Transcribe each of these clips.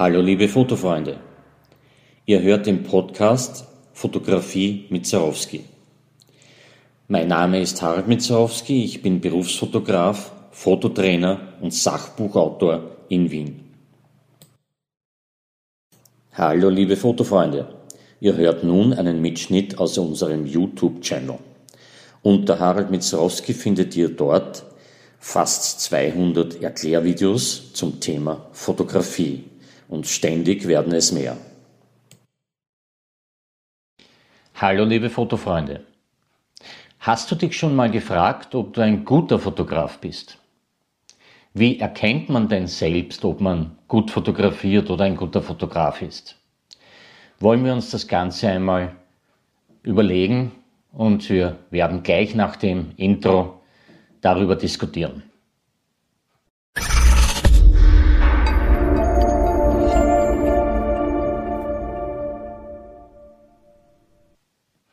Hallo liebe Fotofreunde. Ihr hört den Podcast Fotografie mit Zarowski. Mein Name ist Harald Mitzarowski, ich bin Berufsfotograf, Fototrainer und Sachbuchautor in Wien. Hallo liebe Fotofreunde. Ihr hört nun einen Mitschnitt aus unserem YouTube-Channel. Unter Harald Mitzarowski findet ihr dort fast 200 Erklärvideos zum Thema Fotografie und ständig werden es mehr. Hallo liebe Fotofreunde. Hast du dich schon mal gefragt, ob du ein guter Fotograf bist? Wie erkennt man denn selbst, ob man gut fotografiert oder ein guter Fotograf ist? Wollen wir uns das Ganze einmal überlegen und wir werden gleich nach dem Intro darüber diskutieren.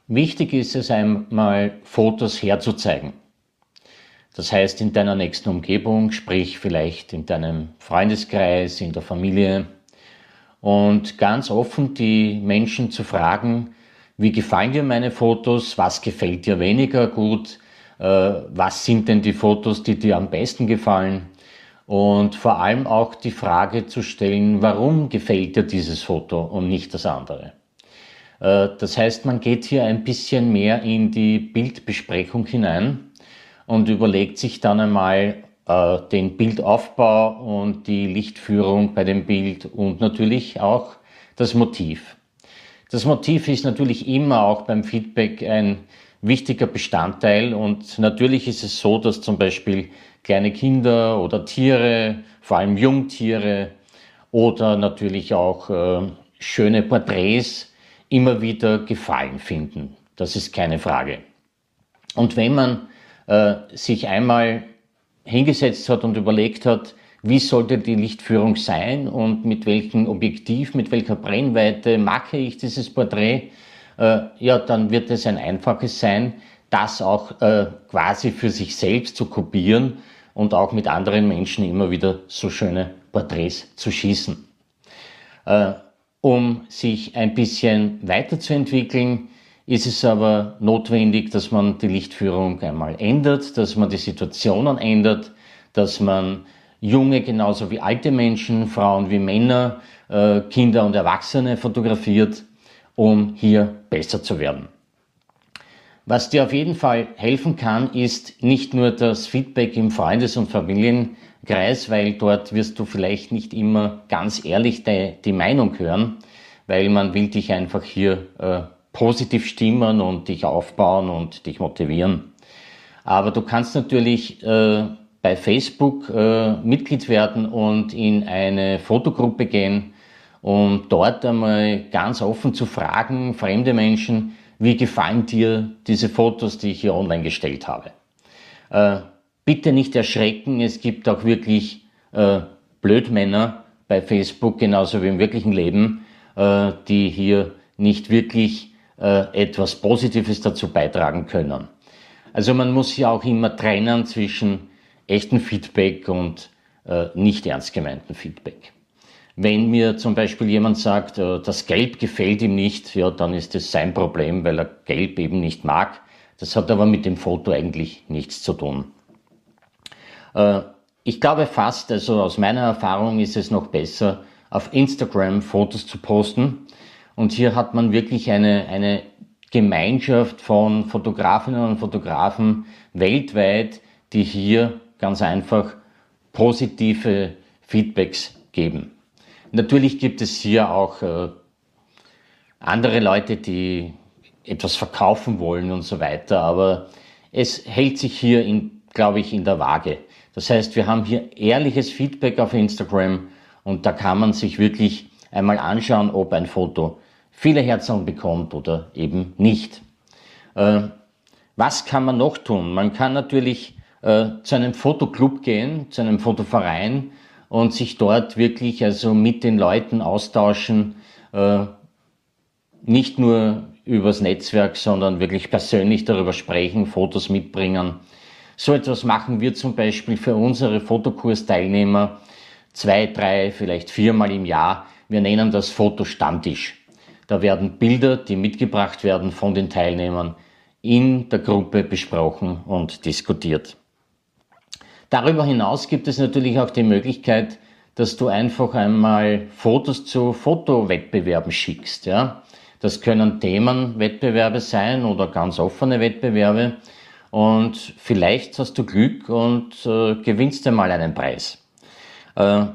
Wichtig ist es einmal, Fotos herzuzeigen. Das heißt, in deiner nächsten Umgebung, sprich vielleicht in deinem Freundeskreis, in der Familie und ganz offen die Menschen zu fragen, wie gefallen dir meine Fotos, was gefällt dir weniger gut, äh, was sind denn die Fotos, die dir am besten gefallen und vor allem auch die Frage zu stellen, warum gefällt dir dieses Foto und nicht das andere. Äh, das heißt, man geht hier ein bisschen mehr in die Bildbesprechung hinein und überlegt sich dann einmal äh, den Bildaufbau und die Lichtführung bei dem Bild und natürlich auch das Motiv. Das Motiv ist natürlich immer auch beim Feedback ein wichtiger Bestandteil. Und natürlich ist es so, dass zum Beispiel kleine Kinder oder Tiere, vor allem Jungtiere oder natürlich auch äh, schöne Porträts immer wieder Gefallen finden. Das ist keine Frage. Und wenn man äh, sich einmal hingesetzt hat und überlegt hat, wie sollte die Lichtführung sein und mit welchem Objektiv, mit welcher Brennweite mache ich dieses Porträt, äh, ja, dann wird es ein einfaches sein, das auch äh, quasi für sich selbst zu kopieren und auch mit anderen Menschen immer wieder so schöne Porträts zu schießen. Äh, um sich ein bisschen weiterzuentwickeln, ist es aber notwendig, dass man die Lichtführung einmal ändert, dass man die Situationen ändert, dass man junge genauso wie alte Menschen, Frauen wie Männer, äh, Kinder und Erwachsene fotografiert um hier besser zu werden. Was dir auf jeden Fall helfen kann, ist nicht nur das Feedback im Freundes- und Familienkreis, weil dort wirst du vielleicht nicht immer ganz ehrlich die, die Meinung hören, weil man will dich einfach hier äh, positiv stimmen und dich aufbauen und dich motivieren. Aber du kannst natürlich äh, bei Facebook äh, Mitglied werden und in eine Fotogruppe gehen, um dort einmal ganz offen zu fragen, fremde Menschen, wie gefallen dir diese Fotos, die ich hier online gestellt habe. Äh, bitte nicht erschrecken, es gibt auch wirklich äh, Blödmänner bei Facebook, genauso wie im wirklichen Leben, äh, die hier nicht wirklich äh, etwas Positives dazu beitragen können. Also man muss ja auch immer trennen zwischen echten Feedback und äh, nicht ernst gemeinten Feedback. Wenn mir zum Beispiel jemand sagt, äh, das Gelb gefällt ihm nicht, ja, dann ist das sein Problem, weil er Gelb eben nicht mag. Das hat aber mit dem Foto eigentlich nichts zu tun. Äh, ich glaube fast, also aus meiner Erfahrung ist es noch besser, auf Instagram Fotos zu posten. Und hier hat man wirklich eine, eine Gemeinschaft von Fotografinnen und Fotografen weltweit, die hier ganz einfach positive Feedbacks geben. Natürlich gibt es hier auch äh, andere Leute, die etwas verkaufen wollen und so weiter, aber es hält sich hier, in, glaube ich, in der Waage. Das heißt, wir haben hier ehrliches Feedback auf Instagram und da kann man sich wirklich einmal anschauen, ob ein Foto viele Herzen bekommt oder eben nicht. Äh, was kann man noch tun? Man kann natürlich äh, zu einem Fotoclub gehen, zu einem Fotoverein und sich dort wirklich also mit den Leuten austauschen, äh, nicht nur übers Netzwerk, sondern wirklich persönlich darüber sprechen, Fotos mitbringen. So etwas machen wir zum Beispiel für unsere Fotokursteilnehmer zwei, drei, vielleicht viermal im Jahr, Wir nennen das Fotostammtisch. Da werden Bilder, die mitgebracht werden von den Teilnehmern, in der Gruppe besprochen und diskutiert. Darüber hinaus gibt es natürlich auch die Möglichkeit, dass du einfach einmal Fotos zu Fotowettbewerben schickst. Ja? Das können Themenwettbewerbe sein oder ganz offene Wettbewerbe. Und vielleicht hast du Glück und äh, gewinnst einmal einen Preis. Äh,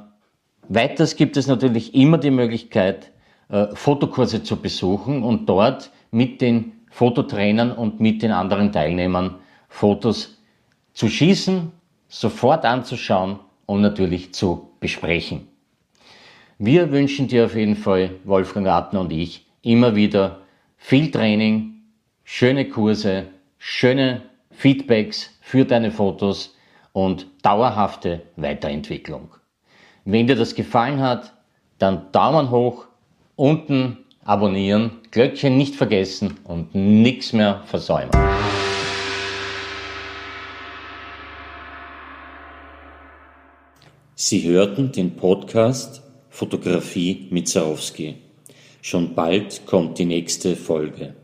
weiters gibt es natürlich immer die Möglichkeit, äh, Fotokurse zu besuchen und dort mit den Fototrainern und mit den anderen Teilnehmern Fotos zu schießen, sofort anzuschauen und natürlich zu besprechen. Wir wünschen dir auf jeden Fall, Wolfgang Ratner und ich, immer wieder viel Training, schöne Kurse, schöne Feedbacks für deine Fotos und dauerhafte Weiterentwicklung. Wenn dir das gefallen hat, dann Daumen hoch, unten abonnieren, Glöckchen nicht vergessen und nichts mehr versäumen. Sie hörten den Podcast Fotografie mit Zarowski. Schon bald kommt die nächste Folge.